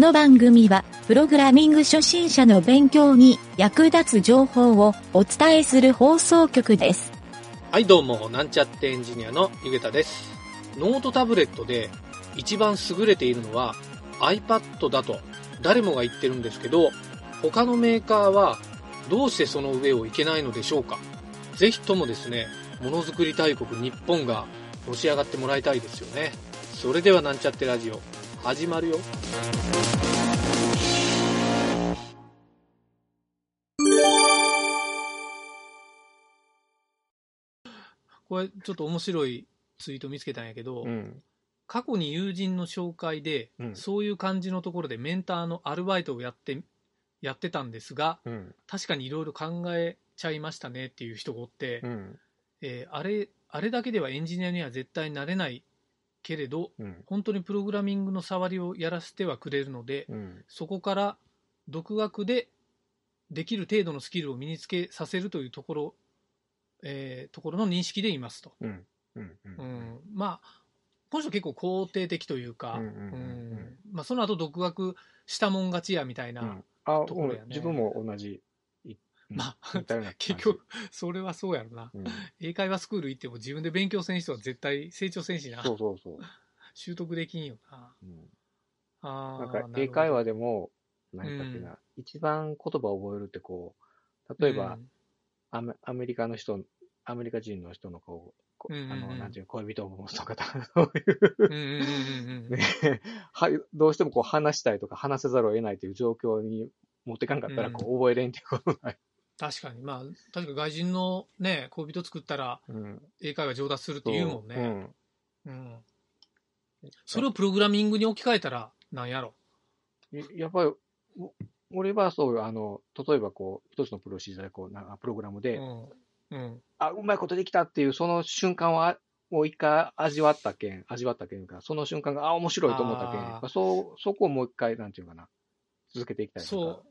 この番組は、プログラミング初心者の勉強に役立つ情報をお伝えする放送局です。はい、どうも、なんちゃってエンジニアのゆげたです。ノートタブレットで一番優れているのは iPad だと誰もが言ってるんですけど、他のメーカーはどうしてその上をいけないのでしょうかぜひともですね、ものづくり大国日本がのし上がってもらいたいですよね。それではなんちゃってラジオ、始まるよ。これちょっと面白いツイート見つけたんやけど、うん。過去に友人の紹介で、うんそういう感じのところでメンターのアルバイトをやってやってたんですがうん。確かにいろいろ考えちゃいましたねっていう人がおって、うん。えーあれあれだけではエンジニアには絶対なれないけれどうん。本当にプログラミングの触りをやらせてはくれるので、うん。そこから独学でできる程度のスキルを身につけさせるというところ、えーところの認識でいますと。うん。まあこの人結構肯定的というか、まあ、その後独学したもん勝ちやみたいな、ところやねうん自分も同じ。いまあ結局、それはそうやろな。うん。英会話スクール行っても自分で勉強せん人は絶対成長せんしな。そうそうそう。習得できんよな。うん。あーなんか英会話でも、何かっていうな、一番言葉を覚えるってこう、例えば、アメアメリカの人、アメリカ人の人のこう、あの、なんていうの恋人を持つとか、そういう、ね、はい、どうしてもこう話したいとか話せざるを得ないという状況に持っていかんかったら、こう覚えれんっていうことない。確かに。まあ確か外人のね恋人作ったらうん。英会話上達するって言うもんう。ね、ん。うん。それをプログラミングに置き換えたらなんやろ。いやっぱり、お俺はそうよ。あの、例えばこう、一つのプロシージャーでこう、なんかプログラムで、うん。うん。あ、うまいことできたっていう、その瞬間は、もう一回味わったけん、味わったけんか、その瞬間が、あ、面白いと思ったけん、そう、そこをもう一回、なんていうかな、続けていきたいとそか、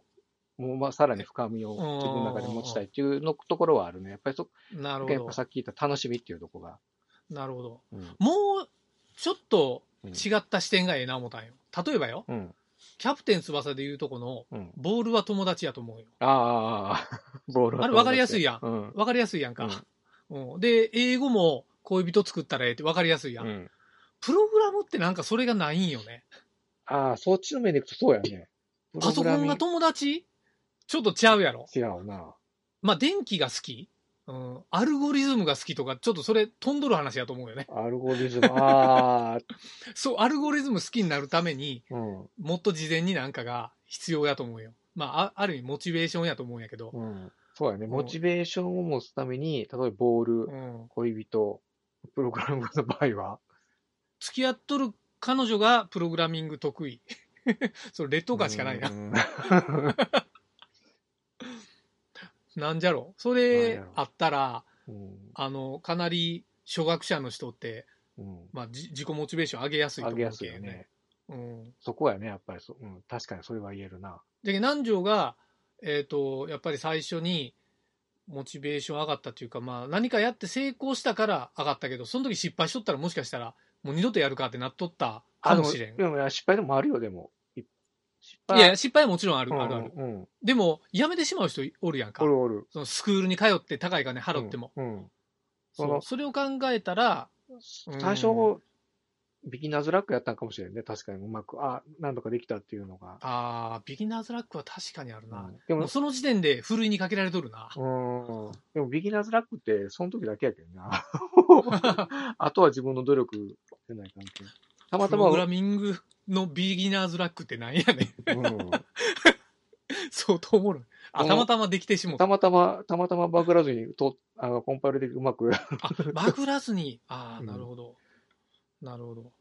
もうまあさらに深みを自分の中で持ちたいっていうのところはあるね。やっぱりそ、うなるほどさっき言った楽しみっていうところが。なるほどうん。もうちょっとうん違った視点がええな思ったんよ例えばようん。キャプテン翼でいうとこのうん。ボールは友達やと思うよああ ボールはあれ分かりやすいやんうん。分かりやすいやんか、うんで英語も恋人作ったらええって分かりやすいやん、うん。プログラムってなんかそれがないんよねああ、そっちの面でいくとそうやね。プパソコンが友達？ちょっとちゃうやろ。違うな。まあ電気が好き、うん、アルゴリズムが好きとかちょっとそれ飛んどる話やと思うよね。アルゴリズム、ああ、そうアルゴリズム好きになるためにうん。もっと事前になんかが必要やと思うよ。まああある意味モチベーションやと思うんやけど、うん。そうやね。ん。モチベーションを持つために、例えばボール、うん、恋人、プログラムの場合は、付き合っとる彼女がプログラミング得意それ劣等感しかないな、うんなんじゃろ？そなんれあったらうん。あのかなり初学者の人って、うん。まあ、じ自己モチベーション上げやすいと思う上げやすいね。うん、そこやね、やっぱりそ、うん、確かにそれは言えるな。で南條が、えー、とやっぱり最初にモチベーション上がったというか、まあ、何かやって成功したから上がったけどその時失敗しとったらもしかしたらもう二度とやるかってなっとったかもしれん。でも失敗でもあるよ、でも。い失い敗や失敗はもちろんある、うんあるあるうん。でもやめてしまう人おるやんかおるおる。そのスクールに通って高い金払っても、うん。うんそうそれを考えたらうん最初、ビギナーズラックやったんかもしれんね。確かにうまく、あ、なんとかできたっていうのが。ああビギナーズラックは確かにあるな、うんでももう、その時点でふるいにかけられとるな、うん。でも、ビギナーズラックって、その時だけやけどな。あとは自分の努力じゃない関係。たまたま、プログラミングのビギナーズラックってなんやねん。うん、相当おもろい。あたまたまできてしもうた。たまたま、たまたまバグらずにと、あの、コンパイルでうまく、あバグらずに？ああうん。なるほど、なるほど。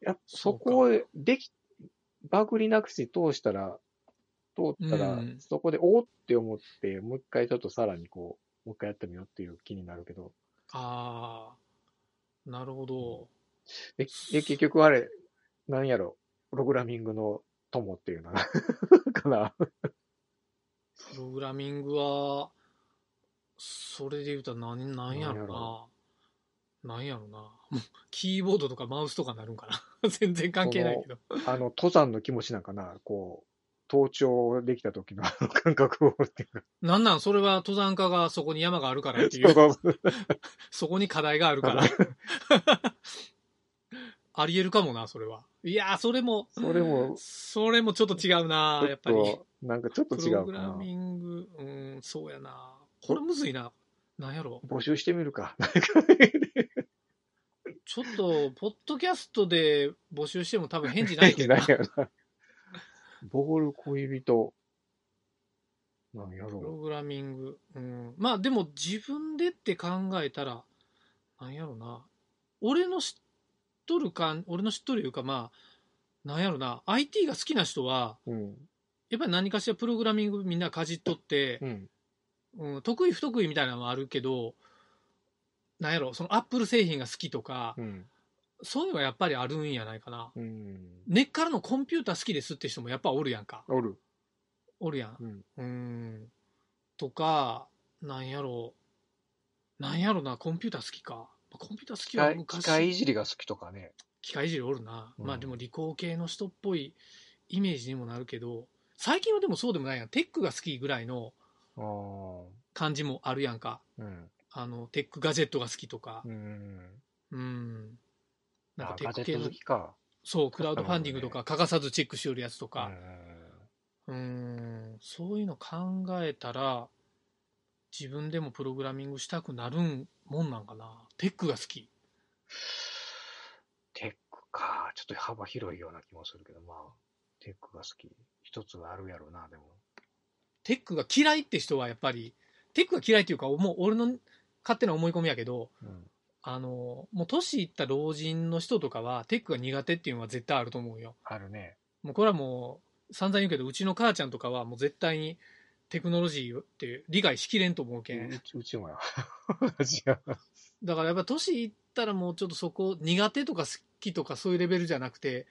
やっそこをでき、バグりなくし通したら、通ったら、うん。そこで、おーって思って、もう一回ちょっとさらにこう、もう一回やってみようっていう気になるけど。ああなるほど。で、で結局あれ、なんやろ、プログラミングの友っていうの かな。プログラミングはそれで言うたら何何やろなんやろな。キーボードとかマウスとかなるんかな。全然関係ないけど。あの、登山の気持ちなんかな、こう、登頂できた時のあの感覚をっていうか。なんなん？それは登山家がそこに山があるからっていうそこに課題があるから。ありえるかもな、それは。いやー、それも、それも、それもちょっと違うなやっぱり。と、なんかちょっと違プログうかな。ラミング、うん、そうやなこれむずいな。なんやろ。募集してみるか。ちょっと、ポッドキャストで募集しても多分返事ないけどな。ないやな。ボール恋人。なんやプロろグラミング。うん。まあでも自分でって考えたら、なんやろな。俺の知っとるかん、俺の知っとるいうかまあ、なんやろな。IT が好きな人は、う。うん。やっぱり何かしらプログラミングみんなかじっとってう、ん。うん、得意不得意みたいなのもあるけど、なんやろ、そのアップル製品が好きとか、うん。そういうのはやっぱりあるんやないかな。うん。根っからのコンピューター好きですって人もやっぱおるやんか。おる。おるやん。うん。うーん。とか、なんやろう。なんやろな、コンピューター好きか。コンピューター好機きは械昔。機械いじりが好きとかね。機械いじりおるな。うんまあでも理工系の人っぽいイメージにもなるけど、最近はでもそうでもないやん。テックが好きぐらいの。感じもあるやんか。うん。あの、テックガジェットが好きとかう。ん。うん。なんかあテック系のガジェット好、きか。そう、クラウドファンディングとか欠かさずチェックしよるやつとか。ん。うーん、そういうの考えたら、自分でもプログラミングしたくなるんもんなんかな。テックが好き。テックか。ちょっと幅広いような気もするけど、まあ、テックが好き。一つはあるやろうな、でも。テックが嫌いって人はやっぱり、テックが嫌いっていうか、もう俺の勝手な思い込みやけど、うん。あの、もう年いった老人の人とかは、テックが苦手っていうのは絶対あると思うよ。あるね。もうこれはもう、散々言うけど、うちの母ちゃんとかはもう絶対にテクノロジーって理解しきれんと思うけん。うちもや。だからやっぱ年いったらもうちょっとそこ、苦手とか好きとかそういうレベルじゃなくて、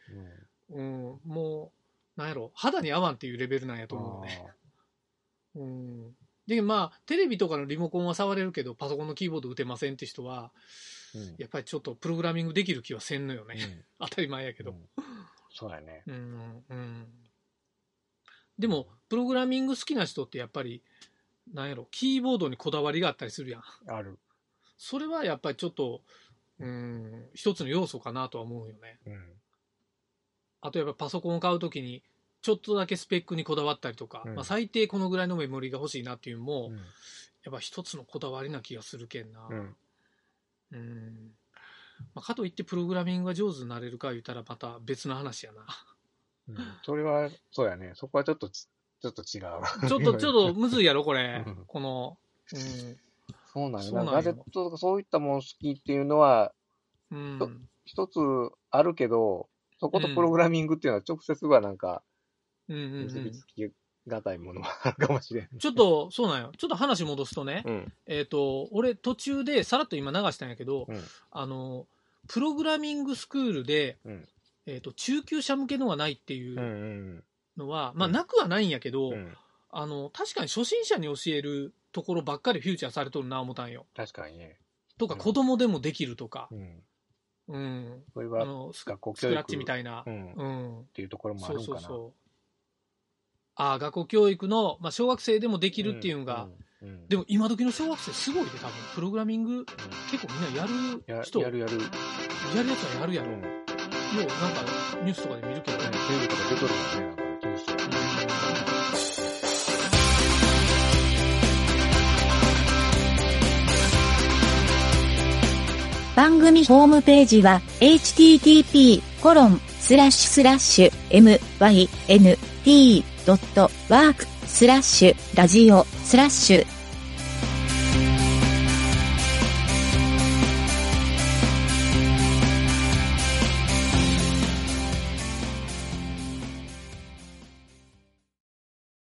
うん。うん、もう、なんやろ、肌に合わんっていうレベルなんやと思うね。うん。で、まあ、テレビとかのリモコンは触れるけど、パソコンのキーボード打てませんって人は、うん。うん。やっぱりちょっとプログラミングできる気はせんのよね。うん 当たり前やけど。うんそうやね。うん、うん。でも、プログラミング好きな人ってやっぱり、なんやろ、キーボードにこだわりがあったりするやん。ある。それはやっぱりちょっと、うん、一つの要素かなとは思うよね。うん。あとやっぱパソコンを買うときに、ちょっとだけスペックにこだわったりとか、うんまあ、最低このぐらいのメモリが欲しいなっていうのも、うんやっぱ一つのこだわりな気がするけんな。うん。うんまあ、かといってプログラミングが上手になれるか言ったらまた別の話やな。うん それは、そうやね。そこはちょっとち、ちょっと違う。ちょっと、ちょっとむずいやろ、これうん。この、うん。そうなんよな。そうなんよガジェットとかそういったもの好きっていうのは、うん。一つあるけど、そことプログラミングっていうのは直接はなんか、結びうん。つきがたいものはあ るかもしれん。ちょっと、そうなんよ。ちょっと話戻すとね、うん。えっ、と、俺途中でさらっと今流したんやけど、うん。あの、プログラミングスクールで、うんえっ、と、中級者向けのがないっていうのは、まあ、うんなくはないんやけど、うん。あの、確かに初心者に教えるところばっかりフューチャーされとるな、思ったんよ。確かにね。とか、うん子供でもできるとか、うん。うん。それはあの、スクラッチみたいなう。ん。っうん。ていうところもあそうるんかな。そうそう。ああ、学校教育の、まあ、小学生でもできるっていうのが、うん、うん。でも今時の小学生すごいで、多分。プログラミング、結構みんなややる人、やるやる。うん。やるやつはやるやろ。うん。よう、なんか、ニュースとかで見るけどね。テレビとか出とるもんね、なんかニュースは番組ホームページは http://myn.t.work スラッシュラジオスラッシュ